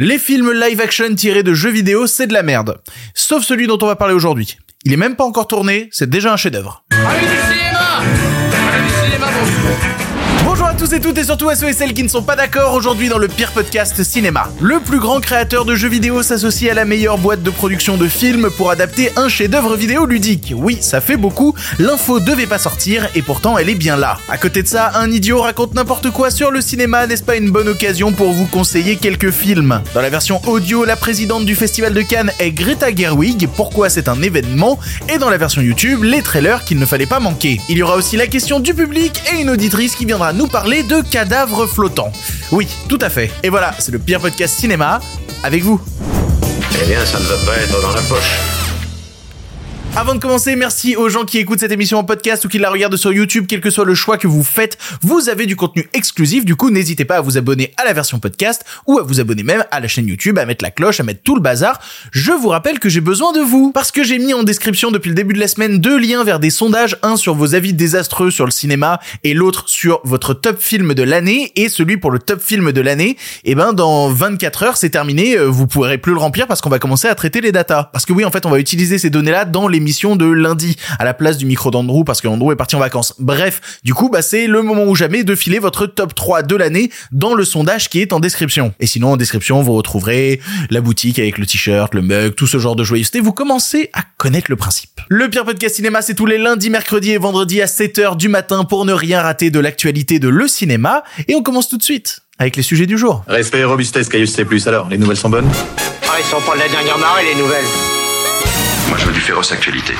Les films live action tirés de jeux vidéo, c'est de la merde. Sauf celui dont on va parler aujourd'hui. Il est même pas encore tourné, c'est déjà un chef-d'œuvre. Tous et toutes et surtout à ceux et celles qui ne sont pas d'accord aujourd'hui dans le pire podcast cinéma. Le plus grand créateur de jeux vidéo s'associe à la meilleure boîte de production de films pour adapter un chef-d'œuvre vidéo ludique. Oui, ça fait beaucoup, l'info devait pas sortir et pourtant elle est bien là. À côté de ça, un idiot raconte n'importe quoi sur le cinéma, n'est-ce pas une bonne occasion pour vous conseiller quelques films? Dans la version audio, la présidente du festival de Cannes est Greta Gerwig, pourquoi c'est un événement? Et dans la version YouTube, les trailers qu'il ne fallait pas manquer. Il y aura aussi la question du public et une auditrice qui viendra nous parler de cadavres flottants. Oui, tout à fait. Et voilà, c'est le pire podcast cinéma avec vous. Eh bien, ça ne va pas être dans la poche. Avant de commencer, merci aux gens qui écoutent cette émission en podcast ou qui la regardent sur YouTube, quel que soit le choix que vous faites, vous avez du contenu exclusif, du coup n'hésitez pas à vous abonner à la version podcast ou à vous abonner même à la chaîne YouTube, à mettre la cloche, à mettre tout le bazar. Je vous rappelle que j'ai besoin de vous, parce que j'ai mis en description depuis le début de la semaine deux liens vers des sondages, un sur vos avis désastreux sur le cinéma et l'autre sur votre top film de l'année, et celui pour le top film de l'année, et ben dans 24 heures c'est terminé, euh, vous pourrez plus le remplir parce qu'on va commencer à traiter les datas. Parce que oui en fait on va utiliser ces données là dans l'émission de lundi à la place du micro d'Andrew parce qu'Andrew est parti en vacances. Bref, du coup, bah, c'est le moment ou jamais de filer votre top 3 de l'année dans le sondage qui est en description. Et sinon, en description, vous retrouverez la boutique avec le t-shirt, le mug, tout ce genre de joyeuseté. Vous commencez à connaître le principe. Le pire podcast cinéma, c'est tous les lundis, mercredis et vendredis à 7h du matin pour ne rien rater de l'actualité de le cinéma. Et on commence tout de suite avec les sujets du jour. Respect et robustesse, Caius C+. Alors, les nouvelles sont bonnes? Ah, ils sont pas de la dernière marée, les nouvelles. Moi, je veux du féroce actualité.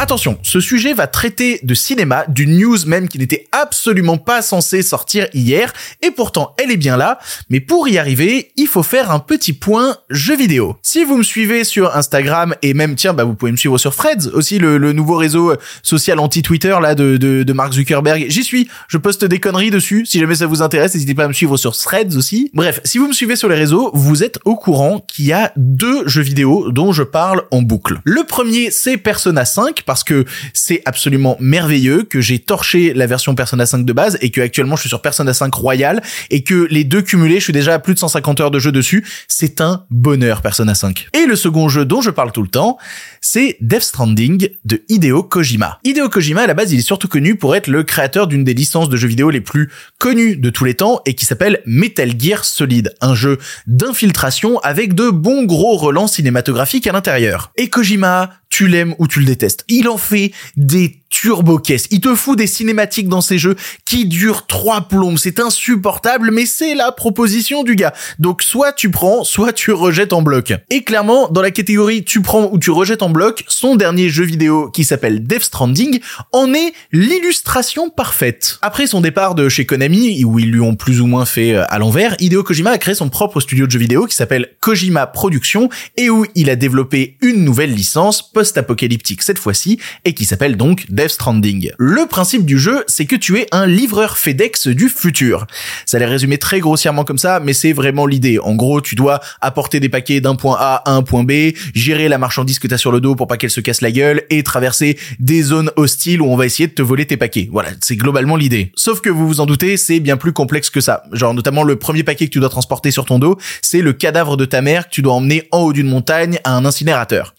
Attention, ce sujet va traiter de cinéma, d'une news même qui n'était absolument pas censée sortir hier, et pourtant elle est bien là, mais pour y arriver, il faut faire un petit point jeu vidéo. Si vous me suivez sur Instagram, et même tiens, bah vous pouvez me suivre sur Freds, aussi le, nouveau réseau social anti-Twitter là de, de, de Mark Zuckerberg, j'y suis, je poste des conneries dessus, si jamais ça vous intéresse, n'hésitez pas à me suivre sur Threads aussi. Bref, si vous me suivez sur les réseaux, vous êtes au courant qu'il y a deux jeux vidéo dont je parle en boucle. Le premier, c'est Persona 5, parce que c'est absolument merveilleux, que j'ai torché la version Persona 5 de base et que actuellement je suis sur Persona 5 Royal et que les deux cumulés, je suis déjà à plus de 150 heures de jeu dessus. C'est un bonheur Persona 5. Et le second jeu dont je parle tout le temps, c'est Death Stranding de Hideo Kojima. Hideo Kojima à la base, il est surtout connu pour être le créateur d'une des licences de jeux vidéo les plus connues de tous les temps et qui s'appelle Metal Gear Solid, un jeu d'infiltration avec de bons gros relents cinématographiques à l'intérieur. Et Kojima, tu l'aimes ou tu le détestes. Il en fait des turbo caisse. Il te fout des cinématiques dans ces jeux qui durent trois plombes. C'est insupportable, mais c'est la proposition du gars. Donc soit tu prends, soit tu rejettes en bloc. Et clairement, dans la catégorie tu prends ou tu rejettes en bloc, son dernier jeu vidéo qui s'appelle Death Stranding en est l'illustration parfaite. Après son départ de chez Konami, où ils lui ont plus ou moins fait euh, à l'envers, Hideo Kojima a créé son propre studio de jeux vidéo qui s'appelle Kojima Productions et où il a développé une nouvelle licence post-apocalyptique cette fois-ci et qui s'appelle donc Stranding. Le principe du jeu, c'est que tu es un livreur FedEx du futur. Ça l'est résumé très grossièrement comme ça, mais c'est vraiment l'idée. En gros, tu dois apporter des paquets d'un point A à un point B, gérer la marchandise que t'as sur le dos pour pas qu'elle se casse la gueule et traverser des zones hostiles où on va essayer de te voler tes paquets. Voilà, c'est globalement l'idée. Sauf que vous vous en doutez, c'est bien plus complexe que ça. Genre notamment le premier paquet que tu dois transporter sur ton dos, c'est le cadavre de ta mère que tu dois emmener en haut d'une montagne à un incinérateur.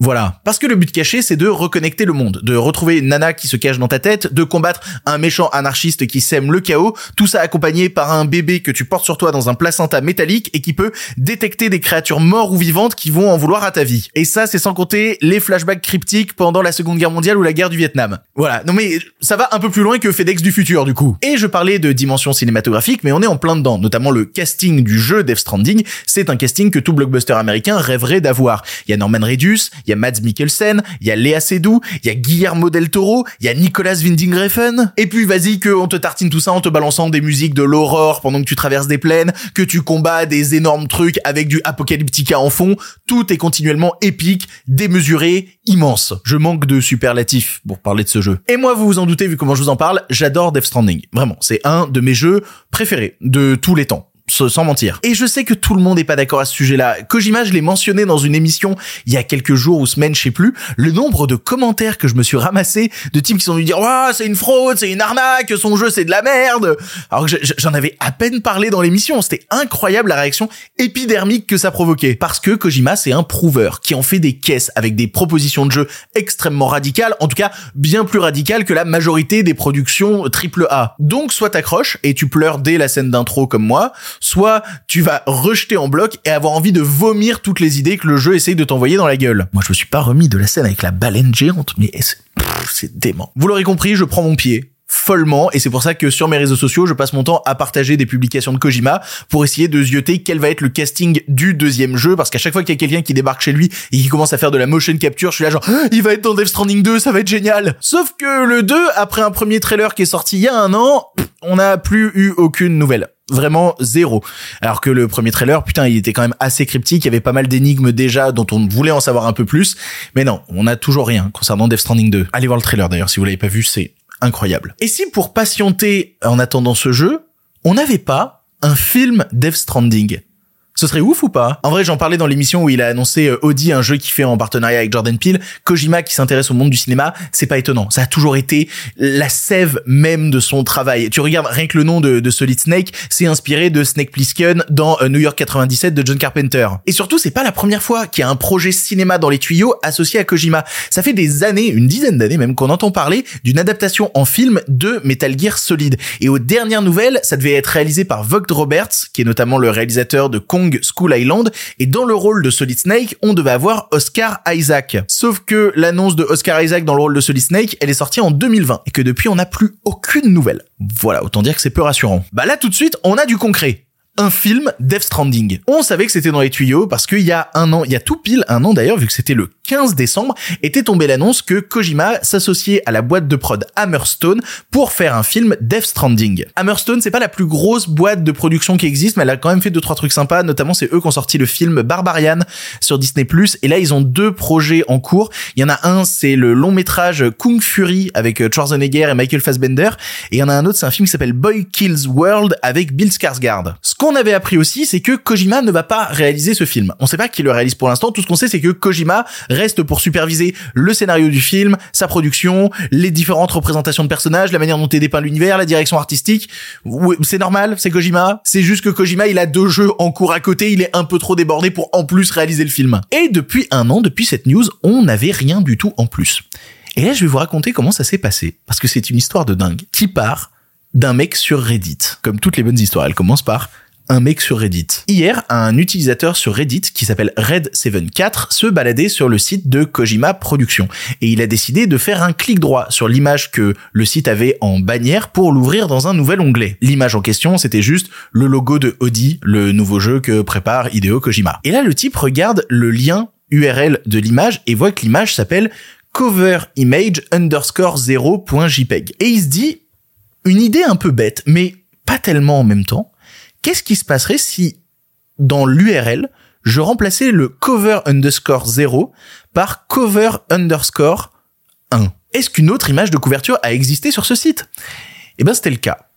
Voilà. Parce que le but caché, c'est de reconnecter le monde, de retrouver nana qui se cache dans ta tête, de combattre un méchant anarchiste qui sème le chaos, tout ça accompagné par un bébé que tu portes sur toi dans un placenta métallique et qui peut détecter des créatures mortes ou vivantes qui vont en vouloir à ta vie. Et ça, c'est sans compter les flashbacks cryptiques pendant la Seconde Guerre mondiale ou la guerre du Vietnam. Voilà. Non mais ça va un peu plus loin que FedEx du futur du coup. Et je parlais de dimension cinématographique, mais on est en plein dedans, notamment le casting du jeu Death Stranding, c'est un casting que tout blockbuster américain rêverait d'avoir. Il y a Norman Reedus, il y a Mads Mikkelsen, il y a Léa Seydoux, il y a Guillermo del Toro, il y a Nicolas Winding Refn. Et puis vas-y que on te tartine tout ça en te balançant des musiques de l'aurore pendant que tu traverses des plaines, que tu combats des énormes trucs avec du apocalyptica en fond. Tout est continuellement épique, démesuré, immense. Je manque de superlatifs pour parler de ce jeu. Et moi, vous vous en doutez vu comment je vous en parle, j'adore Death Stranding. Vraiment, c'est un de mes jeux préférés de tous les temps sans mentir. Et je sais que tout le monde n'est pas d'accord à ce sujet-là. Kojima, je l'ai mentionné dans une émission il y a quelques jours ou semaines, je sais plus, le nombre de commentaires que je me suis ramassé de types qui sont venus dire "Waouh, c'est une fraude, c'est une arnaque, son jeu c'est de la merde." Alors que je- je- j'en avais à peine parlé dans l'émission, c'était incroyable la réaction épidermique que ça provoquait parce que Kojima, c'est un prouveur qui en fait des caisses avec des propositions de jeu extrêmement radicales, en tout cas bien plus radicales que la majorité des productions triple A. Donc soit t'accroches et tu pleures dès la scène d'intro comme moi, soit tu vas rejeter en bloc et avoir envie de vomir toutes les idées que le jeu essaye de t'envoyer dans la gueule. Moi je me suis pas remis de la scène avec la baleine géante, mais c'est dément. Vous l'aurez compris, je prends mon pied follement et c'est pour ça que sur mes réseaux sociaux je passe mon temps à partager des publications de Kojima pour essayer de zioter quel va être le casting du deuxième jeu parce qu'à chaque fois qu'il y a quelqu'un qui débarque chez lui et qui commence à faire de la motion capture je suis là genre Ah, il va être dans Death Stranding 2 ça va être génial sauf que le 2 après un premier trailer qui est sorti il y a un an on n'a plus eu aucune nouvelle Vraiment zéro. Alors que le premier trailer, putain, il était quand même assez cryptique. Il y avait pas mal d'énigmes déjà dont on voulait en savoir un peu plus. Mais non, on n'a toujours rien concernant Death Stranding 2. Allez voir le trailer d'ailleurs si vous l'avez pas vu, c'est incroyable. Et si pour patienter en attendant ce jeu, on n'avait pas un film Death Stranding? Ce serait ouf ou pas? En vrai, j'en parlais dans l'émission où il a annoncé euh, Audi, un jeu qu'il fait en partenariat avec Jordan Peele. Kojima qui s'intéresse au monde du cinéma, c'est pas étonnant. Ça a toujours été la sève même de son travail. Tu regardes rien que le nom de, Solid Snake, c'est inspiré de Snake Plissken dans euh, New York 97 de John Carpenter. Et surtout, c'est pas la première fois qu'il y a un projet cinéma dans les tuyaux associé à Kojima. Ça fait des années, une dizaine d'années même, qu'on entend parler d'une adaptation en film de Metal Gear Solid. Et aux dernières nouvelles, ça devait être réalisé par Vogt Roberts, qui est notamment le réalisateur de School Island, et dans le rôle de Solid Snake, on devait avoir Oscar Isaac. Sauf que l'annonce de Oscar Isaac dans le rôle de Solid Snake, elle est sortie en 2020, et que depuis on n'a plus aucune nouvelle. Voilà, autant dire que c'est peu rassurant. Bah là tout de suite, on a du concret un film Death Stranding. On savait que c'était dans les tuyaux parce qu'il y a un an, il y a tout pile un an d'ailleurs, vu que c'était le 15 décembre, était tombée l'annonce que Kojima s'associait à la boîte de prod Hammerstone pour faire un film Death Stranding. Hammerstone, c'est pas la plus grosse boîte de production qui existe, mais elle a quand même fait deux trois trucs sympas, notamment c'est eux qui ont sorti le film Barbarian sur Disney+, et là ils ont deux projets en cours. Il y en a un, c'est le long métrage Kung Fury avec euh, Schwarzenegger et Michael Fassbender, et il y en a un autre, c'est un film qui s'appelle Boy Kills World avec Bill Skarsgård. Ce qu'on avait appris aussi, c'est que Kojima ne va pas réaliser ce film. On sait pas qui le réalise pour l'instant. Tout ce qu'on sait, c'est que Kojima reste pour superviser le scénario du film, sa production, les différentes représentations de personnages, la manière dont est dépeint l'univers, la direction artistique. C'est normal, c'est Kojima. C'est juste que Kojima, il a deux jeux en cours à côté, il est un peu trop débordé pour en plus réaliser le film. Et depuis un an, depuis cette news, on n'avait rien du tout en plus. Et là, je vais vous raconter comment ça s'est passé, parce que c'est une histoire de dingue, qui part d'un mec sur Reddit. Comme toutes les bonnes histoires, elle commence par un mec sur Reddit. Hier, un utilisateur sur Reddit qui s'appelle Red74 se baladait sur le site de Kojima Productions et il a décidé de faire un clic droit sur l'image que le site avait en bannière pour l'ouvrir dans un nouvel onglet. L'image en question, c'était juste le logo de Audi, le nouveau jeu que prépare Hideo Kojima. Et là, le type regarde le lien URL de l'image et voit que l'image s'appelle cover image underscore 0.jpeg. Et il se dit, une idée un peu bête, mais pas tellement en même temps, qu'est-ce qui se passerait si, dans l'URL, je remplaçais le cover underscore 0 par cover underscore 1 Est-ce qu'une autre image de couverture a existé sur ce site? Eh ben, c'était le cas.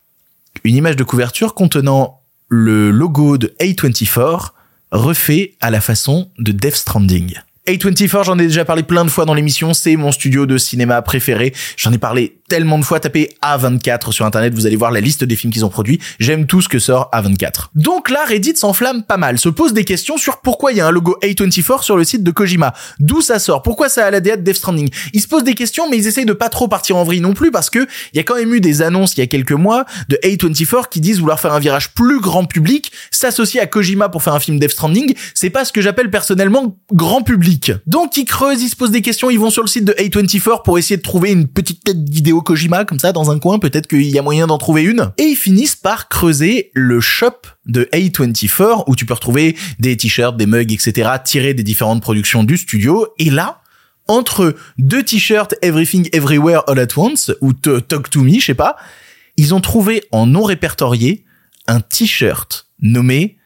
Une image de couverture contenant le logo de A24 refait à la façon de Death Stranding. A24, j'en ai déjà parlé plein de fois dans l'émission, c'est mon studio de cinéma préféré. J'en ai parlé tellement de fois, tapez A24 sur internet, vous allez voir la liste des films qu'ils ont produits. J'aime tout ce que sort A24. Donc là, Reddit s'enflamme pas mal, se pose des questions sur pourquoi il y a un logo A24 sur le site de Kojima. D'où ça sort? Pourquoi ça a la de Death Stranding? Ils se posent des questions, mais ils essayent de pas trop partir en vrille non plus parce que il y a quand même eu des annonces il y a quelques mois de A24 qui disent vouloir faire un virage plus grand public, s'associer à Kojima pour faire un film Death Stranding. C'est pas ce que j'appelle personnellement grand public. Donc ils creusent, ils se posent des questions, ils vont sur le site de A24 pour essayer de trouver une petite tête Kojima comme ça dans un coin, peut-être qu'il y a moyen d'en trouver une. Et ils finissent par creuser le shop de A24 où tu peux retrouver des t-shirts, des mugs, etc. tirés des différentes productions du studio. Et là, entre deux t-shirts Everything Everywhere All at Once ou Talk to Me, je sais pas, ils ont trouvé en non répertorié un t-shirt nommé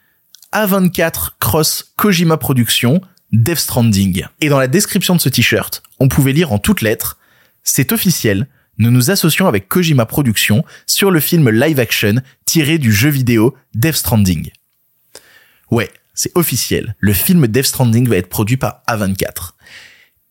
A24 Cross Kojima Productions Death Stranding. Et dans la description de ce t-shirt, on pouvait lire en toutes lettres, c'est officiel, nous nous associons avec Kojima Productions sur le film live action tiré du jeu vidéo Death Stranding. Ouais, c'est officiel. Le film Death Stranding va être produit par A24.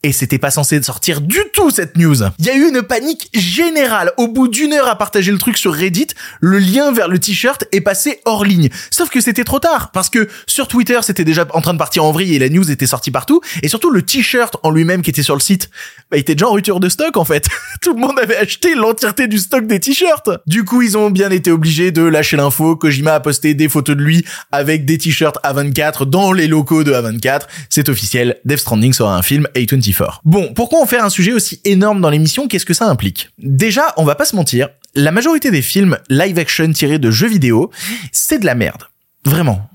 Et c'était pas censé sortir du tout cette news. Il y a eu une panique générale. Au bout d'une heure à partager le truc sur Reddit, le lien vers le t-shirt est passé hors ligne. Sauf que c'était trop tard. Parce que sur Twitter, c'était déjà en train de partir en vrille et la news était sortie partout. Et surtout, le t-shirt en lui-même qui était sur le site, bah, il était déjà en rupture de stock en fait. Tout le monde avait acheté l'entièreté du stock des t-shirts. Du coup, ils ont bien été obligés de lâcher l'info. Kojima a posté des photos de lui avec des t-shirts A24 dans les locaux de A24. C'est officiel. Death Stranding sera un film A24 Bon, pourquoi en faire un sujet aussi énorme dans l'émission? Qu'est-ce que ça implique? Déjà, on va pas se mentir, la majorité des films live action tirés de jeux vidéo, c'est de la merde. Vraiment.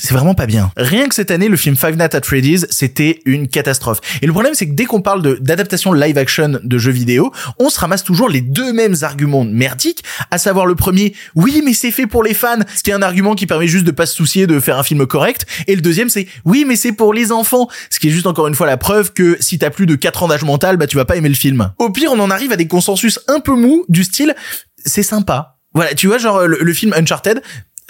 C'est- vraiment pas bien. Rien que cette année, le film Five Nights at Freddy's, c'était une catastrophe. Et le problème, c'est que dès qu'on parle d'adaptation live action de jeux vidéo, on se ramasse toujours les deux mêmes arguments merdiques, à savoir le premier, oui, mais c'est fait pour les fans, ce qui est un argument qui permet juste de pas se soucier de faire un film correct. Et le deuxième, c'est, oui, mais c'est pour les enfants, ce qui est juste encore une fois la preuve que si t'as plus de 4 ans d'âge mental, bah tu vas pas aimer le film. Au pire, on en arrive à des consensus un peu mous, du style, c'est sympa. Voilà, tu vois, genre le film Uncharted,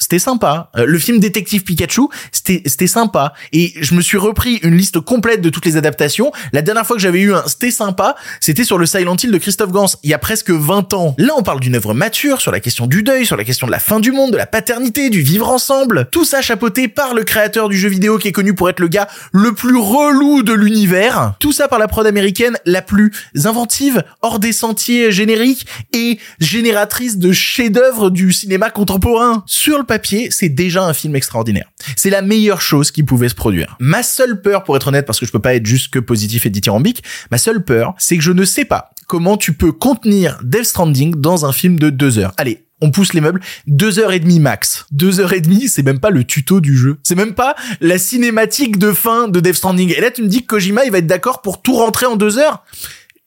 c'était sympa. Euh, le film Détective Pikachu, c'était c'était sympa. Et je me suis repris une liste complète de toutes les adaptations. La dernière fois que j'avais eu un c'était sympa, c'était sur le Silent Hill de Christophe Gans, il y a presque 20 ans. Là, on parle d'une œuvre mature sur la question du deuil, sur la question de la fin du monde, de la paternité, du vivre ensemble. Tout ça chapeauté par le créateur du jeu vidéo qui est connu pour être le gars le plus relou de l'univers. Tout ça par la prod américaine la plus inventive, hors des sentiers génériques et génératrice de chefs-d'œuvre du cinéma contemporain. Sur le c'est déjà un film extraordinaire. C'est la meilleure chose qui pouvait se produire. Ma seule peur, pour être honnête, parce que je peux pas être juste que positif et dithyrambique, ma seule peur, c'est que je ne sais pas comment tu peux contenir Death Stranding dans un film de deux heures. Allez, on pousse les meubles, deux heures et demie max. Deux heures et demie, c'est même pas le tuto du jeu. C'est même pas la cinématique de fin de Death Stranding. Et là, tu me dis que Kojima, il va être d'accord pour tout rentrer en deux heures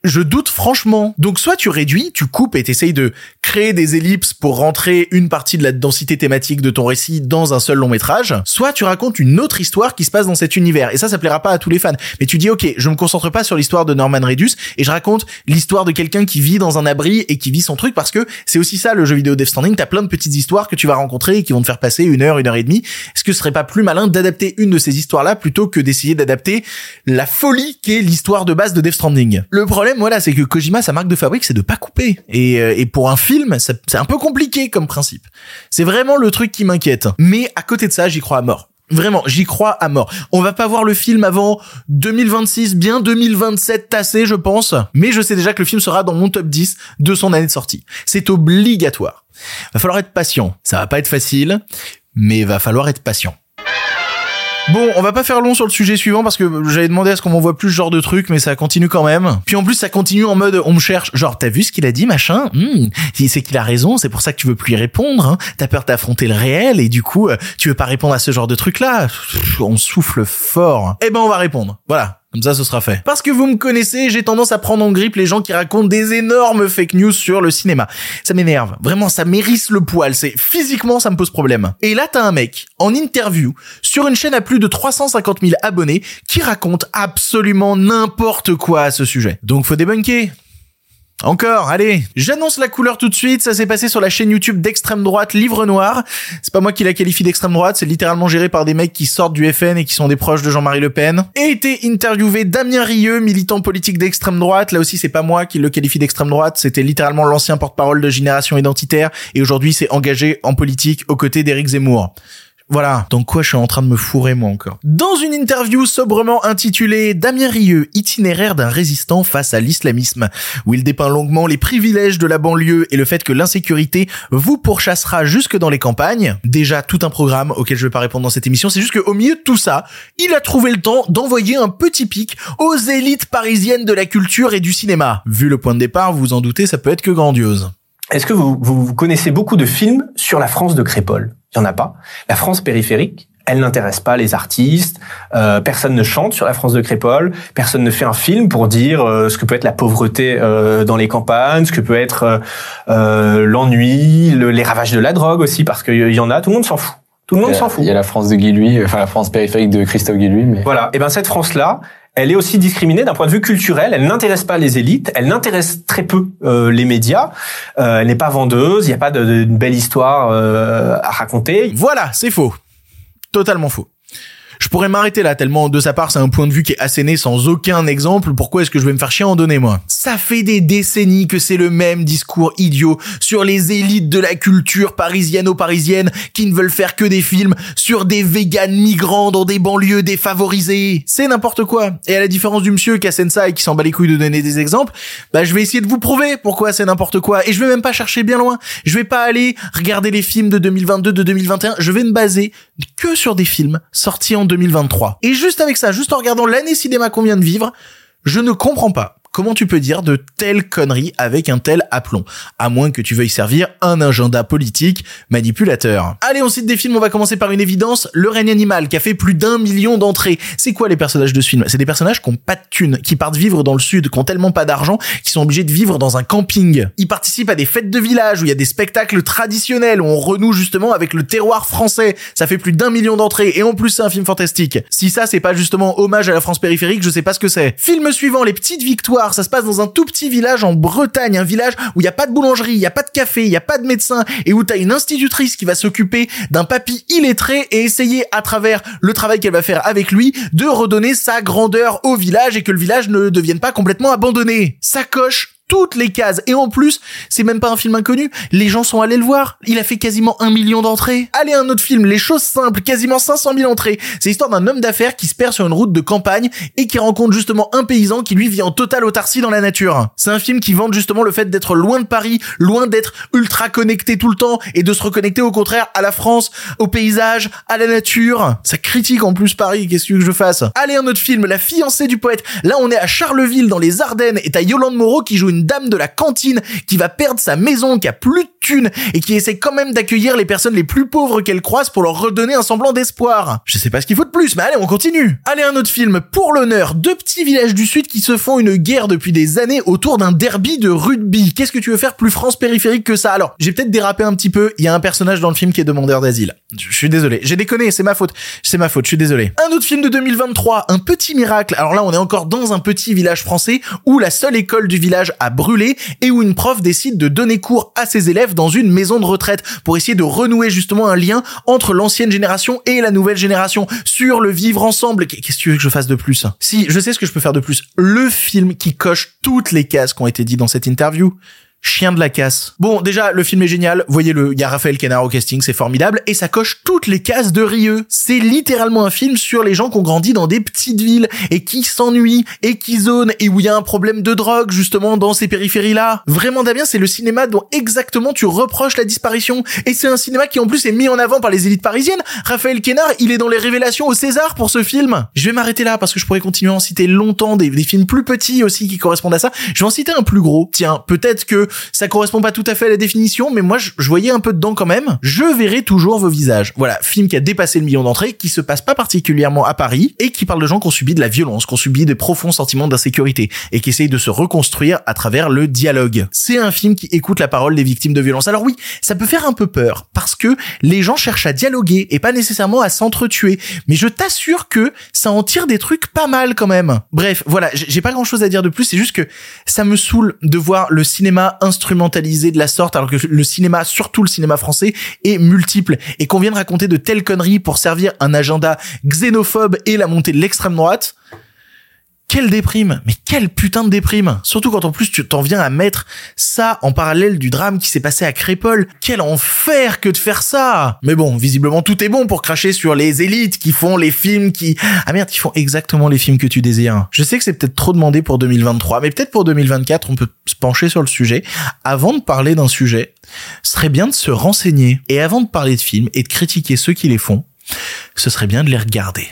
je doute franchement. Donc soit tu réduis, tu coupes et t'essayes de créer des ellipses pour rentrer une partie de la densité thématique de ton récit dans un seul long métrage, soit tu racontes une autre histoire qui se passe dans cet univers. Et ça, ça plaira pas à tous les fans. Mais tu dis, ok, je me concentre pas sur l'histoire de Norman Reedus et je raconte l'histoire de quelqu'un qui vit dans un abri et qui vit son truc parce que c'est aussi ça le jeu vidéo Death Stranding. T'as plein de petites histoires que tu vas rencontrer et qui vont te faire passer une heure, une heure et demie. Est-ce que ce serait pas plus malin d'adapter une de ces histoires-là plutôt que d'essayer d'adapter la folie qu'est l'histoire de base de Death Stranding? Le problème, voilà, c'est que Kojima, sa marque de fabrique, c'est de pas couper. Et, euh, et pour un film, c'est un peu compliqué comme principe. C'est vraiment le truc qui m'inquiète. Mais à côté de ça, j'y crois à mort. Vraiment, j'y crois à mort. On va pas voir le film avant 2026, bien 2027 tassé, je pense. Mais je sais déjà que le film sera dans mon top 10 de son année de sortie. C'est obligatoire. Va falloir être patient. Ça va pas être facile, mais va falloir être patient. Bon, on va pas faire long sur le sujet suivant parce que j'avais demandé à ce qu'on m'envoie plus ce genre de trucs, mais ça continue quand même. Puis en plus, ça continue en mode on me cherche. Genre, t'as vu ce qu'il a dit, machin? Hmm, C'est qu'il a raison, c'est pour ça que tu veux plus y répondre. Hein. T'as peur d'affronter le réel et du coup, euh, tu veux pas répondre à ce genre de truc-là? On souffle fort. Eh ben, on va répondre. Voilà. Comme ça, ce sera fait. Parce que vous me connaissez, j'ai tendance à prendre en grippe les gens qui racontent des énormes fake news sur le cinéma. Ça m'énerve. Vraiment, ça mérisse le poil. C'est physiquement, ça me pose problème. Et là, t'as un mec en interview sur une chaîne à plus de 350 000 abonnés qui raconte absolument n'importe quoi à ce sujet. Donc, faut débunker. Encore, allez, j'annonce la couleur tout de suite, ça s'est passé sur la chaîne YouTube d'extrême droite Livre Noir. C'est pas moi qui la qualifie d'extrême droite, c'est littéralement géré par des mecs qui sortent du FN et qui sont des proches de Jean-Marie Le Pen. Et été interviewé Damien Rieu, militant politique d'extrême droite. Là aussi, c'est pas moi qui le qualifie d'extrême droite, c'était littéralement l'ancien porte-parole de Génération Identitaire et aujourd'hui c'est engagé en politique aux côtés d'Éric Zemmour. Voilà, donc quoi je suis en train de me fourrer moi encore. Dans une interview sobrement intitulée Damien Rieu, itinéraire d'un résistant face à l'islamisme, où il dépeint longuement les privilèges de la banlieue et le fait que l'insécurité vous pourchassera jusque dans les campagnes. Déjà tout un programme auquel je vais pas répondre dans cette émission, c'est juste qu'au milieu de tout ça, il a trouvé le temps d'envoyer un petit pic aux élites parisiennes de la culture et du cinéma. Vu le point de départ, vous vous en doutez, ça peut être que grandiose. Est-ce que vous, vous, vous connaissez beaucoup de films sur la France de Crépole Il y en a pas. La France périphérique, elle n'intéresse pas les artistes. euh, personne ne chante sur la France de Crépole. Personne ne fait un film pour dire euh, ce que peut être la pauvreté euh, dans les campagnes, ce que peut être euh, euh, l'ennui, le- les ravages de la drogue aussi, parce qu'il y en a. Tout le monde s'en fout. Tout le monde s'en fout. Il y a la France de Guy enfin la France périphérique de Christophe Guy mais Voilà. Et ben cette France-là, elle est aussi discriminée d'un point de vue culturel. Elle n'intéresse pas les élites, elle n'intéresse très peu euh, les médias. Euh, elle n'est pas vendeuse, il n'y a pas de, de- belle histoire euh, à raconter. Voilà, c'est faux. Totalement faux. Je pourrais m'arrêter là tellement de sa part c'est un point de vue qui est asséné sans aucun exemple. Pourquoi est-ce que je vais me faire chier en donner moi? Ça fait des décennies que c'est le même discours idiot sur les élites de la culture parisiano-parisienne qui ne veulent faire que des films sur des véganes migrants dans des banlieues défavorisées. C'est n'importe quoi. Et à la différence du monsieur qui a ça et qui s'en bat les couilles de donner des exemples, bah je vais essayer de vous prouver pourquoi c'est n'importe quoi. Et je vais même pas chercher bien loin. Je vais pas aller regarder les films de 2022, de 2021. Je vais me baser que sur des films sortis en 2023. Et juste avec ça, juste en regardant l'année cinéma qu'on vient de vivre, je ne comprends pas comment tu peux dire de telles conneries avec un tel aplomb À moins que tu veuilles servir un agenda politique manipulateur. Allez, on cite des films, on va commencer par une évidence, Le règne animal, qui a fait plus d'un million d'entrées. C'est quoi les personnages de ce film? C'est des personnages qui ont pas de thunes, qui partent vivre dans le sud, qui ont tellement pas d'argent, qu'ils sont obligés de vivre dans un camping. Ils participent à des fêtes de village, où il y a des spectacles traditionnels, où on renoue justement avec le terroir français. Ça fait plus d'un million d'entrées, et en plus c'est un film fantastique. Si ça c'est pas justement hommage à la France périphérique, je sais pas ce que c'est. Film suivant, Les Petites Victoires, ça se passe dans un tout petit village en Bretagne, un village où il y a pas de boulangerie, il y a pas de café, il y a pas de médecin et où t'as une institutrice qui va s'occuper d'un papy illettré et essayer à travers le travail qu'elle va faire avec lui de redonner sa grandeur au village et que le village ne devienne pas complètement abandonné. Ça coche toutes les cases. Et en plus, c'est même pas un film inconnu. Les gens sont allés le voir. Il a fait quasiment un million d'entrées. Allez, un autre film, Les choses simples, quasiment 500 000 entrées. C'est l'histoire d'un homme d'affaires qui se perd sur une route de campagne et qui rencontre justement un paysan qui lui vit en totale autarcie dans la nature. C'est un film qui vante justement le fait d'être loin de Paris, loin d'être ultra connecté tout le temps et de se reconnecter au contraire à la France, au paysage, à la nature. Ça critique en plus Paris, qu'est-ce que je fasse? Allez, un autre film, La fiancée du poète. Là, on est à Charleville dans les Ardennes et t'as Yolande Moreau qui joue une dame de la cantine qui va perdre sa maison, qui a plus de thunes et qui essaie quand même d'accueillir les personnes les plus pauvres qu'elle croise pour leur redonner un semblant d'espoir. Je sais pas ce qu'il faut de plus, mais allez, on continue. Allez, un autre film. Pour l'honneur, deux petits villages du sud qui se font une guerre depuis des années autour d'un derby de rugby. Qu'est-ce que tu veux faire plus France périphérique que ça? Alors, j'ai peut-être dérapé un petit peu. Il y a un personnage dans le film qui est demandeur d'asile. Je suis désolé. J'ai déconné, c'est ma faute. C'est ma faute, je suis désolé. Un autre film de 2023, Un petit miracle. Alors là, on est encore dans un petit village français où la seule école du village a brûlé et où une prof décide de donner cours à ses élèves dans une maison de retraite pour essayer de renouer justement un lien entre l'ancienne génération et la nouvelle génération sur le vivre ensemble. Qu'est-ce que tu veux que je fasse de plus? Si, je sais ce que je peux faire de plus. Le film qui coche toutes les cases qui ont été dites dans cette interview. Chien de la casse. Bon, déjà, le film est génial. Voyez-le, il y a Raphaël Quenard au casting, c'est formidable. Et ça coche toutes les cases de Rieux. C'est littéralement un film sur les gens qui ont grandi dans des petites villes et qui s'ennuient et qui zonent et où il y a un problème de drogue, justement, dans ces périphéries-là. Vraiment, Damien, c'est le cinéma dont exactement tu reproches la disparition. Et c'est un cinéma qui, en plus, est mis en avant par les élites parisiennes. Raphaël Quenard, il est dans les révélations au César pour ce film. Je vais m'arrêter là parce que je pourrais continuer à en citer longtemps des, des films plus petits aussi qui correspondent à ça. Je vais en citer un plus gros. Tiens, peut-être que ça correspond pas tout à fait à la définition, mais moi je, voyais un peu dedans quand même. Je verrai toujours vos visages. Voilà, film qui a dépassé le million d'entrées, qui se passe pas particulièrement à Paris et qui parle de gens qui ont subi de la violence, qui ont subi des profonds sentiments d'insécurité et qui essayent de se reconstruire à travers le dialogue. C'est un film qui écoute la parole des victimes de violence. Alors oui, ça peut faire un peu peur parce que les gens cherchent à dialoguer et pas nécessairement à s'entretuer, mais je t'assure que ça en tire des trucs pas mal quand même. Bref, voilà, j'ai pas grand chose à dire de plus, c'est juste que ça me saoule de voir le cinéma instrumentalisé de la sorte alors que le cinéma, surtout le cinéma français, est multiple et qu'on vient de raconter de telles conneries pour servir un agenda xénophobe et la montée de l'extrême droite. Quelle déprime, mais quelle putain de déprime. Surtout quand en plus tu t'en viens à mettre ça en parallèle du drame qui s'est passé à Crépole. Quel enfer que de faire ça. Mais bon, visiblement tout est bon pour cracher sur les élites qui font les films qui... Ah merde, ils font exactement les films que tu désires. Je sais que c'est peut-être trop demandé pour 2023, mais peut-être pour 2024 on peut se pencher sur le sujet. Avant de parler d'un sujet, ce serait bien de se renseigner. Et avant de parler de films et de critiquer ceux qui les font, ce serait bien de les regarder.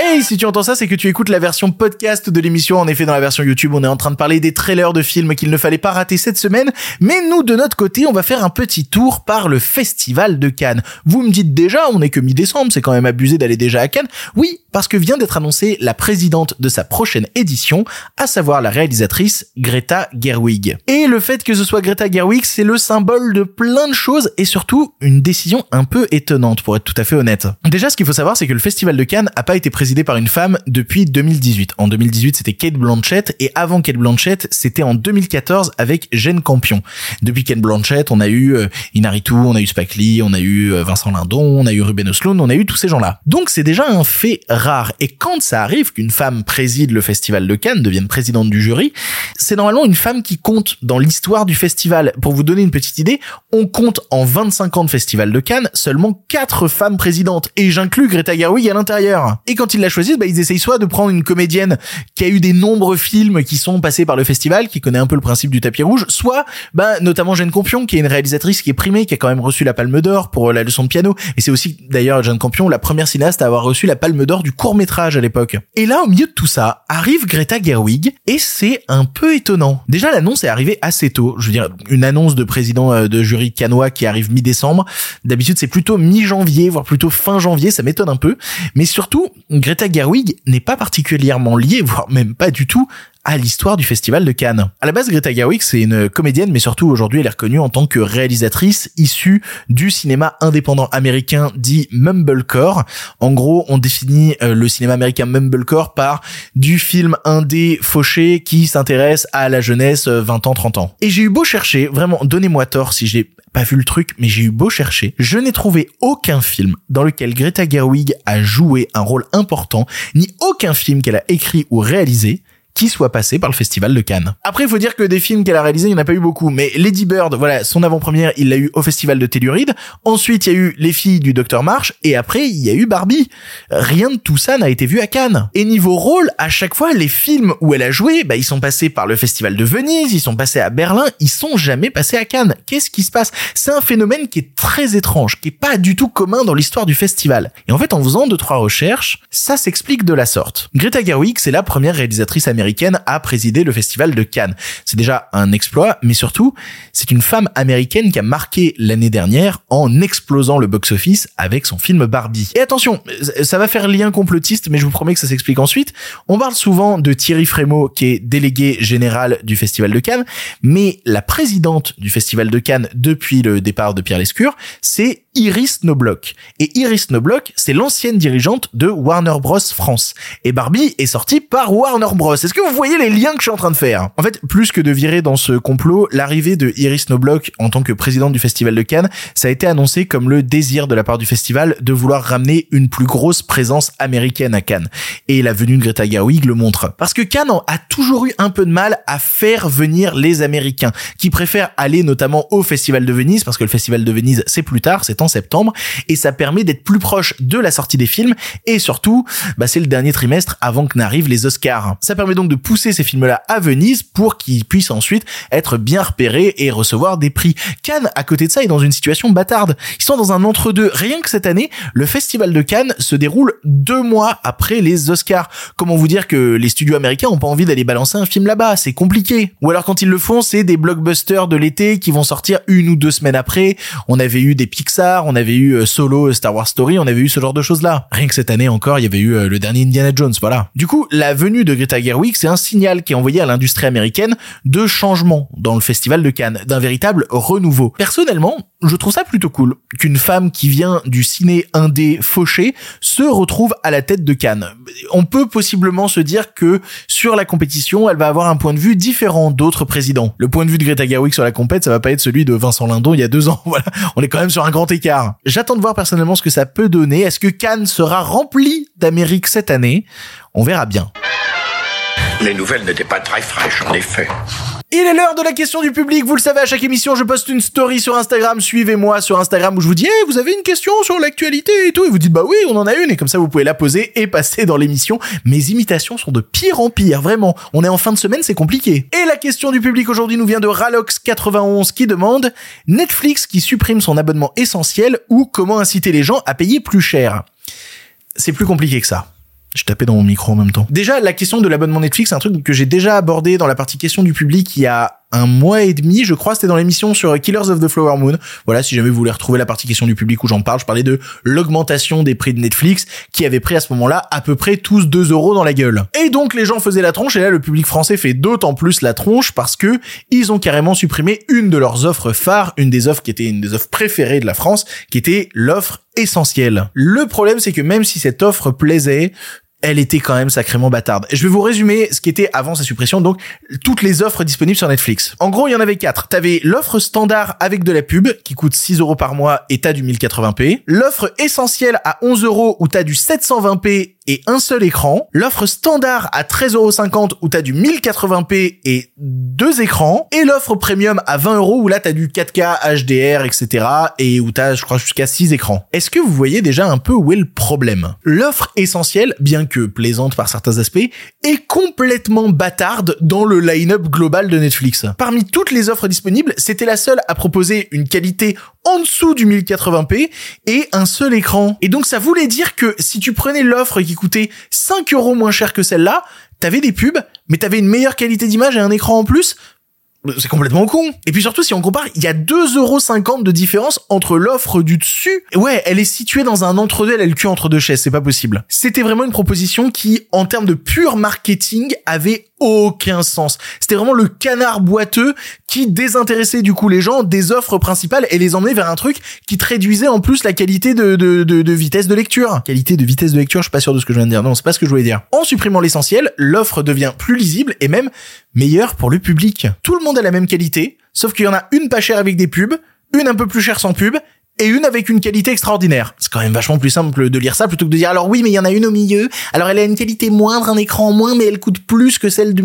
Hey, si tu entends ça, c'est que tu écoutes la version podcast de l'émission. En effet, dans la version YouTube, on est en train de parler des trailers de films qu'il ne fallait pas rater cette semaine. Mais nous, de notre côté, on va faire un petit tour par le Festival de Cannes. Vous me dites déjà, on est que mi-décembre, c'est quand même abusé d'aller déjà à Cannes. Oui, parce que vient d'être annoncée la présidente de sa prochaine édition, à savoir la réalisatrice Greta Gerwig. Et le fait que ce soit Greta Gerwig, c'est le symbole de plein de choses et surtout une décision un peu étonnante, pour être tout à fait honnête. Déjà, ce qu'il faut savoir, c'est que le Festival de Cannes a pas été présidé présidé par une femme depuis 2018. En 2018, c'était Kate Blanchett et avant Kate Blanchett, c'était en 2014 avec Jane Campion. Depuis Kate Blanchett, on a eu euh, Inaritu, on a eu Spike Lee, on a eu euh, Vincent Lindon, on a eu Ruben Östlund, on a eu tous ces gens-là. Donc c'est déjà un fait rare. Et quand ça arrive qu'une femme préside le festival de Cannes, devienne présidente du jury, c'est normalement une femme qui compte dans l'histoire du festival. Pour vous donner une petite idée, on compte en 25 ans de festival de Cannes seulement 4 femmes présidentes. Et j'inclus Greta Gerwig à l'intérieur. Et quand ils la choisissent, bah, ils essayent soit de prendre une comédienne qui a eu des nombreux films qui sont passés par le festival, qui connaît un peu le principe du tapis rouge, soit, bah, notamment Jeanne Campion, qui est une réalisatrice qui est primée, qui a quand même reçu la Palme d'Or pour la leçon de piano. Et c'est aussi, d'ailleurs, Jeanne Campion, la première cinéaste à avoir reçu la Palme d'Or du court métrage à l'époque. Et là, au milieu de tout ça, arrive Greta Gerwig, et c'est un peu étonnant. Déjà, l'annonce est arrivée assez tôt. Je veux dire, une annonce de président euh, de jury canois qui arrive mi-décembre. D'habitude, c'est plutôt mi-janvier, voire plutôt fin janvier, ça m'étonne un peu. Mais surtout, Greta Gerwig n'est pas particulièrement liée, voire même pas du tout, à l'histoire du festival de Cannes. À la base, Greta Gerwig, c'est une comédienne, mais surtout aujourd'hui, elle est reconnue en tant que réalisatrice issue du cinéma indépendant américain dit mumblecore. En gros, on définit euh, le cinéma américain mumblecore par du film indé fauché qui s'intéresse à la jeunesse 20 euh, ans, 30 ans. Et j'ai eu beau chercher, vraiment, donnez-moi tort si j'ai pas vu le truc, mais j'ai eu beau chercher, je n'ai trouvé aucun film dans lequel Greta Gerwig a joué un rôle important, ni aucun film qu'elle a écrit ou réalisé qui soit passé par le festival de Cannes. Après, il faut dire que des films qu'elle a réalisés, il n'y en a pas eu beaucoup, mais Lady Bird, voilà, son avant-première, il l'a eu au festival de Telluride. Ensuite, il y a eu Les filles du Docteur March, et après, il y a eu Barbie. Rien de tout ça n'a été vu à Cannes. Et niveau rôle, à chaque fois, les films où elle a joué, bah, ils sont passés par le festival de Venise, ils sont passés à Berlin, ils sont jamais passés à Cannes. Qu'est-ce qui se passe? C'est un phénomène qui est très étrange, qui est pas du tout commun dans l'histoire du festival. Et en fait, en faisant deux, trois recherches, ça s'explique de la sorte. Greta Gerwig, c'est la première réalisatrice américaine a présidé le festival de Cannes. C'est déjà un exploit, mais surtout, c'est une femme américaine qui a marqué l'année dernière en explosant le box-office avec son film Barbie. Et attention, ça va faire lien complotiste, mais je vous promets que ça s'explique ensuite. On parle souvent de Thierry Frémaux, qui est délégué général du festival de Cannes, mais la présidente du festival de Cannes depuis le départ de Pierre Lescure, c'est Iris Noblock. Et Iris Noblock, c'est l'ancienne dirigeante de Warner Bros France. Et Barbie est sortie par Warner Bros. Est-ce que vous voyez les liens que je suis en train de faire? En fait, plus que de virer dans ce complot, l'arrivée de Iris Noblock en tant que présidente du Festival de Cannes, ça a été annoncé comme le désir de la part du festival de vouloir ramener une plus grosse présence américaine à Cannes. Et la venue de Greta Gerwig le montre. Parce que Cannes a toujours eu un peu de mal à faire venir les Américains, qui préfèrent aller notamment au Festival de Venise, parce que le Festival de Venise, c'est plus tard, c'est en septembre et ça permet d'être plus proche de la sortie des films et surtout, bah, c'est le dernier trimestre avant que n'arrivent les Oscars. Ça permet donc de pousser ces films-là à Venise pour qu'ils puissent ensuite être bien repérés et recevoir des prix. Cannes, à côté de ça, est dans une situation bâtarde. Ils sont dans un entre-deux. Rien que cette année, le festival de Cannes se déroule deux mois après les Oscars. Comment vous dire que les studios américains ont pas envie d'aller balancer un film là-bas? C'est compliqué. Ou alors quand ils le font, c'est des blockbusters de l'été qui vont sortir une ou deux semaines après. On avait eu des Pixar, on avait eu euh, Solo, Star Wars Story, on avait eu ce genre de choses-là. Rien que cette année encore, il y avait eu euh, le dernier Indiana Jones, voilà. Du coup, la venue de Greta Gerwig, c'est un signal qui est envoyé à l'industrie américaine de changement dans le festival de Cannes, d'un véritable renouveau. Personnellement, je trouve ça plutôt cool qu'une femme qui vient du ciné indé fauché se retrouve à la tête de Cannes. On peut possiblement se dire que sur la compétition, elle va avoir un point de vue différent d'autres présidents. Le point de vue de Greta Gerwig sur la compète, ça va pas être celui de Vincent Lindon il y a deux ans. Voilà, on est quand même sur un grand J'attends de voir personnellement ce que ça peut donner. Est-ce que Cannes sera rempli d'Amérique cette année? On verra bien. Les nouvelles n'étaient pas très fraîches, en effet. Il est l'heure de la question du public. Vous le savez, à chaque émission, je poste une story sur Instagram. Suivez-moi sur Instagram où je vous dis, hey, vous avez une question sur l'actualité et tout. Et vous dites, bah oui, on en a une. Et comme ça, vous pouvez la poser et passer dans l'émission. Mes imitations sont de pire en pire. Vraiment. On est en fin de semaine, c'est compliqué. Et la question du public aujourd'hui nous vient de Ralox91 qui demande Netflix qui supprime son abonnement essentiel ou comment inciter les gens à payer plus cher? C'est plus compliqué que ça. Je tapais dans mon micro en même temps. Déjà, la question de l'abonnement Netflix, c'est un truc que j'ai déjà abordé dans la partie question du public il y a un mois et demi, je crois, c'était dans l'émission sur Killers of the Flower Moon. Voilà, si jamais vous voulez retrouver la partie question du public où j'en parle, je parlais de l'augmentation des prix de Netflix qui avait pris à ce moment-là à peu près tous 2 euros dans la gueule. Et donc les gens faisaient la tronche et là le public français fait d'autant plus la tronche parce que ils ont carrément supprimé une de leurs offres phares, une des offres qui était une des offres préférées de la France, qui était l'offre essentielle. Le problème c'est que même si cette offre plaisait, elle était quand même sacrément bâtarde. Je vais vous résumer ce qui était avant sa suppression, donc toutes les offres disponibles sur Netflix. En gros, il y en avait quatre. T'avais l'offre standard avec de la pub, qui coûte 6 euros par mois et t'as du 1080p. L'offre essentielle à 11 euros où t'as du 720p et un seul écran. L'offre standard à 13,50€ où t'as du 1080p et deux écrans. Et l'offre premium à 20 euros où là t'as du 4K, HDR, etc. et où t'as, je crois, jusqu'à 6 écrans. Est-ce que vous voyez déjà un peu où est le problème? L'offre essentielle, bien que plaisante par certains aspects, est complètement bâtarde dans le line-up global de Netflix. Parmi toutes les offres disponibles, c'était la seule à proposer une qualité en dessous du 1080p et un seul écran. Et donc ça voulait dire que si tu prenais l'offre qui coûtait 5 euros moins cher que celle-là, t'avais des pubs, mais t'avais une meilleure qualité d'image et un écran en plus. C'est complètement con. Et puis surtout, si on compare, il y a 2,50€ de différence entre l'offre du dessus. Ouais, elle est située dans un entre-deux, elle est le cul entre deux chaises, c'est pas possible. C'était vraiment une proposition qui, en termes de pur marketing, avait aucun sens. C'était vraiment le canard boiteux qui désintéressait du coup les gens des offres principales et les emmenait vers un truc qui traduisait en plus la qualité de, de, de, de vitesse de lecture. Qualité de vitesse de lecture, je suis pas sûr de ce que je viens de dire. Non, c'est pas ce que je voulais dire. En supprimant l'essentiel, l'offre devient plus lisible et même meilleure pour le public. Tout le monde a la même qualité, sauf qu'il y en a une pas chère avec des pubs, une un peu plus chère sans pub et une avec une qualité extraordinaire. C'est quand même vachement plus simple de lire ça plutôt que de dire alors oui mais il y en a une au milieu, alors elle a une qualité moindre, un écran moins mais elle coûte plus que celle du...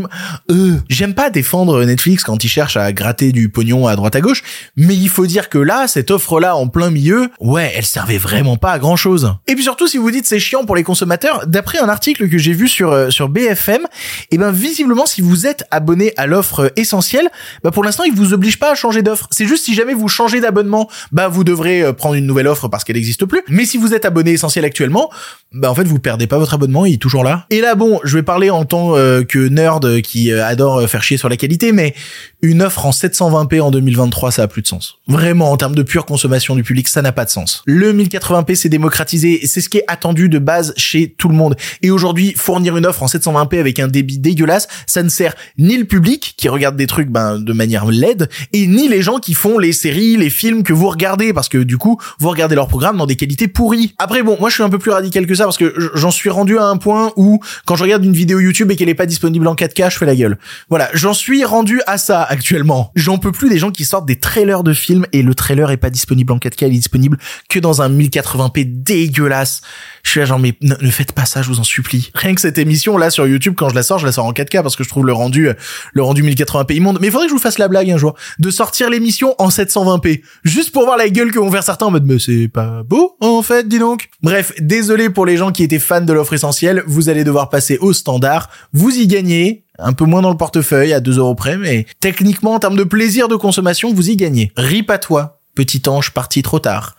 Euh, j'aime pas défendre Netflix quand ils cherchent à gratter du pognon à droite à gauche, mais il faut dire que là, cette offre-là en plein milieu, ouais, elle servait vraiment pas à grand chose. Et puis surtout si vous dites c'est chiant pour les consommateurs, d'après un article que j'ai vu sur, euh, sur BFM, et eh ben visiblement si vous êtes abonné à l'offre essentielle, bah pour l'instant ils vous obligent pas à changer d'offre. C'est juste si jamais vous changez d'abonnement, bah vous devrez euh, prendre une nouvelle offre parce qu'elle n'existe plus. Mais si vous êtes abonné essentiel actuellement, bah en fait vous perdez pas votre abonnement, il est toujours là. Et là bon, je vais parler en tant euh, que nerd qui euh, adore faire chier sur la qualité, mais une offre en 720p en 2023, ça a plus de sens. Vraiment, en termes de pure consommation du public, ça n'a pas de sens. Le 1080p s'est démocratisé, c'est ce qui est attendu de base chez tout le monde. Et aujourd'hui, fournir une offre en 720p avec un débit dégueulasse, ça ne sert ni le public qui regarde des trucs ben, de manière laide, et ni les gens qui font les séries, les films que vous regardez, parce que du coup, vous regardez leur programme dans des qualités pourries. Après bon, moi je suis un peu plus radical que ça parce que j'en suis rendu à un point où quand je regarde une vidéo YouTube et qu'elle est pas disponible en 4K, je fais la gueule. Voilà, j'en suis rendu à ça actuellement. J'en peux plus des gens qui sortent des trailers de films et le trailer est pas disponible en 4K, il est disponible que dans un 1080p dégueulasse. Je suis là genre mais ne, faites pas ça, je vous en supplie. Rien que cette émission là sur YouTube quand je la sors, je la sors en 4K parce que je trouve le rendu le rendu 1080p immonde. Mais faudrait que je vous fasse la blague un jour de sortir l'émission en 720p juste pour voir la gueule que vont faire certains en mode mais c'est pas beau en fait, dis donc. Bref, désolé pour les gens qui étaient fans de l'offre essentielle, vous allez devoir passer au standard. Vous y gagnez, un peu moins dans le portefeuille à 2 euros près, mais techniquement en termes de plaisir de consommation, vous y gagnez. Rip à toi. Petit ange parti trop tard.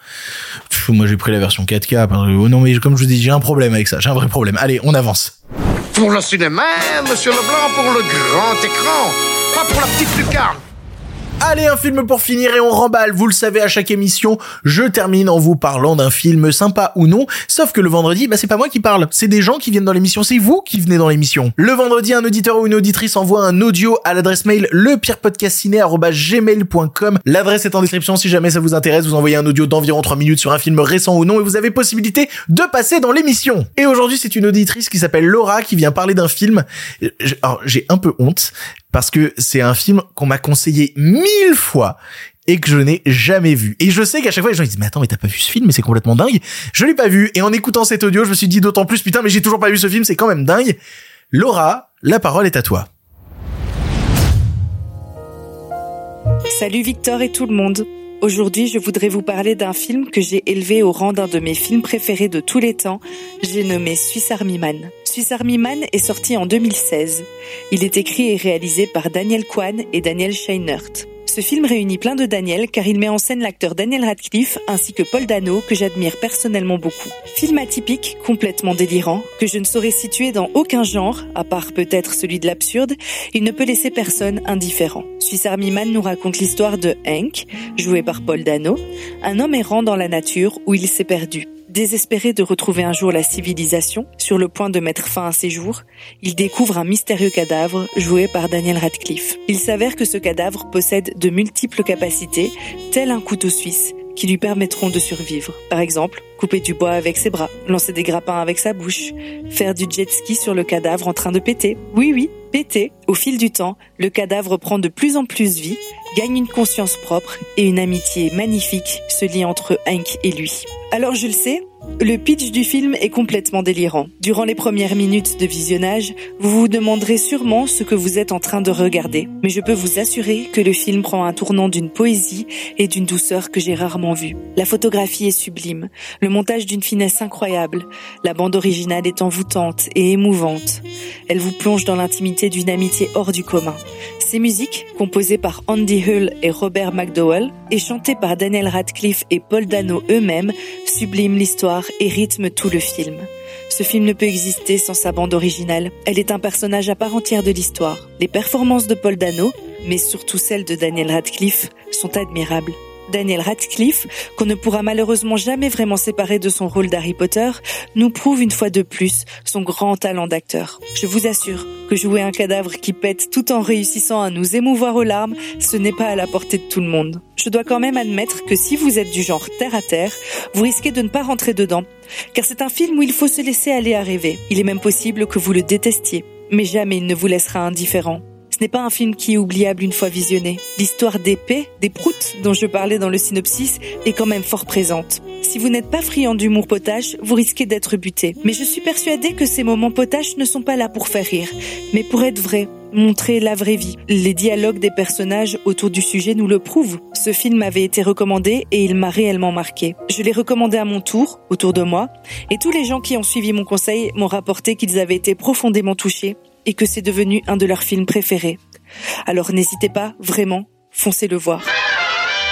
moi j'ai pris la version 4K. Oh non mais comme je vous dis, j'ai un problème avec ça. J'ai un vrai problème. Allez, on avance. Pour le cinéma, monsieur Leblanc, pour le grand écran, pas pour la petite lucarne. Allez, un film pour finir et on remballe. Vous le savez, à chaque émission, je termine en vous parlant d'un film sympa ou non. Sauf que le vendredi, bah, c'est pas moi qui parle. C'est des gens qui viennent dans l'émission. C'est vous qui venez dans l'émission. Le vendredi, un auditeur ou une auditrice envoie un audio à l'adresse mail lepirepodcastciné.gmail.com. L'adresse est en description si jamais ça vous intéresse. Vous envoyez un audio d'environ 3 minutes sur un film récent ou non et vous avez possibilité de passer dans l'émission. Et aujourd'hui, c'est une auditrice qui s'appelle Laura qui vient parler d'un film. Alors, j'ai un peu honte parce que c'est un film qu'on m'a conseillé mille fois et que je n'ai jamais vu. Et je sais qu'à chaque fois les gens disent mais attends mais t'as pas vu ce film? Mais c'est complètement dingue. Je l'ai pas vu et en écoutant cet audio je me suis dit d'autant plus putain mais j'ai toujours pas vu ce film c'est quand même dingue. Laura, la parole est à toi. Salut Victor et tout le monde. Aujourd'hui, je voudrais vous parler d'un film que j'ai élevé au rang d'un de mes films préférés de tous les temps. J'ai nommé Swiss Army Man. Swiss Army Man est sorti en 2016. Il est écrit et réalisé par Daniel Kwan et Daniel Scheinert. Ce film réunit plein de Daniel car il met en scène l'acteur Daniel Radcliffe ainsi que Paul Dano que j'admire personnellement beaucoup. Film atypique, complètement délirant, que je ne saurais situer dans aucun genre, à part peut-être celui de l'absurde, il ne peut laisser personne indifférent. Swiss Army Man nous raconte l'histoire de Hank, joué par Paul Dano, un homme errant dans la nature où il s'est perdu. Désespéré de retrouver un jour la civilisation, sur le point de mettre fin à ses jours, il découvre un mystérieux cadavre joué par Daniel Radcliffe. Il s'avère que ce cadavre possède de multiples capacités, tel un couteau suisse, qui lui permettront de survivre. Par exemple, couper du bois avec ses bras, lancer des grappins avec sa bouche, faire du jet ski sur le cadavre en train de péter. Oui, oui, péter. Au fil du temps, le cadavre prend de plus en plus vie, gagne une conscience propre et une amitié magnifique se lie entre Hank et lui. Alors je le sais, le pitch du film est complètement délirant. Durant les premières minutes de visionnage, vous vous demanderez sûrement ce que vous êtes en train de regarder. Mais je peux vous assurer que le film prend un tournant d'une poésie et d'une douceur que j'ai rarement vue. La photographie est sublime, le montage d'une finesse incroyable, la bande originale est envoûtante et émouvante. Elle vous plonge dans l'intimité d'une amitié hors du commun. Ces musiques, composées par Andy Hull et Robert McDowell, et chantées par Daniel Radcliffe et Paul Dano eux-mêmes, subliment l'histoire et rythment tout le film. Ce film ne peut exister sans sa bande originale. Elle est un personnage à part entière de l'histoire. Les performances de Paul Dano, mais surtout celles de Daniel Radcliffe, sont admirables. Daniel Radcliffe, qu'on ne pourra malheureusement jamais vraiment séparer de son rôle d'Harry Potter, nous prouve une fois de plus son grand talent d'acteur. Je vous assure que jouer un cadavre qui pète tout en réussissant à nous émouvoir aux larmes, ce n'est pas à la portée de tout le monde. Je dois quand même admettre que si vous êtes du genre terre à terre, vous risquez de ne pas rentrer dedans, car c'est un film où il faut se laisser aller à rêver. Il est même possible que vous le détestiez, mais jamais il ne vous laissera indifférent. Ce n'est pas un film qui est oubliable une fois visionné. L'histoire des des proutes dont je parlais dans le synopsis est quand même fort présente. Si vous n'êtes pas friand d'humour potache, vous risquez d'être buté. Mais je suis persuadée que ces moments potaches ne sont pas là pour faire rire, mais pour être vrais, montrer la vraie vie. Les dialogues des personnages autour du sujet nous le prouvent. Ce film avait été recommandé et il m'a réellement marqué. Je l'ai recommandé à mon tour, autour de moi, et tous les gens qui ont suivi mon conseil m'ont rapporté qu'ils avaient été profondément touchés et que c'est devenu un de leurs films préférés. Alors n'hésitez pas, vraiment, foncez le voir.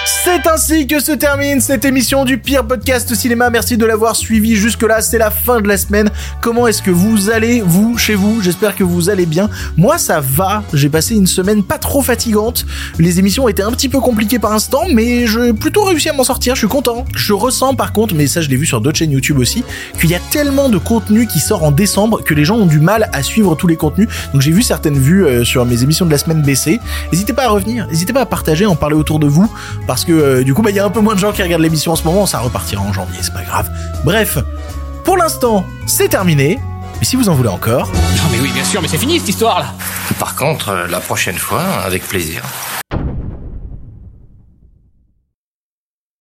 C'est ainsi que se termine cette émission du pire podcast cinéma. Merci de l'avoir suivi jusque-là. C'est la fin de la semaine. Comment est-ce que vous allez, vous, chez vous? J'espère que vous allez bien. Moi, ça va. J'ai passé une semaine pas trop fatigante. Les émissions étaient un petit peu compliquées par instant, mais j'ai plutôt réussi à m'en sortir. Je suis content. Je ressens par contre, mais ça je l'ai vu sur d'autres chaînes YouTube aussi, qu'il y a tellement de contenu qui sort en décembre que les gens ont du mal à suivre tous les contenus. Donc j'ai vu certaines vues euh, sur mes émissions de la semaine baisser. N'hésitez pas à revenir. N'hésitez pas à partager, en parler autour de vous, que euh, du coup, bah, il y a un peu moins de gens qui regardent l'émission en ce moment. Ça repartira en janvier, c'est pas grave. Bref, pour l'instant, c'est terminé. Mais si vous en voulez encore, Non mais oui, bien sûr, mais c'est fini cette histoire là Par contre, euh, la prochaine fois, avec plaisir.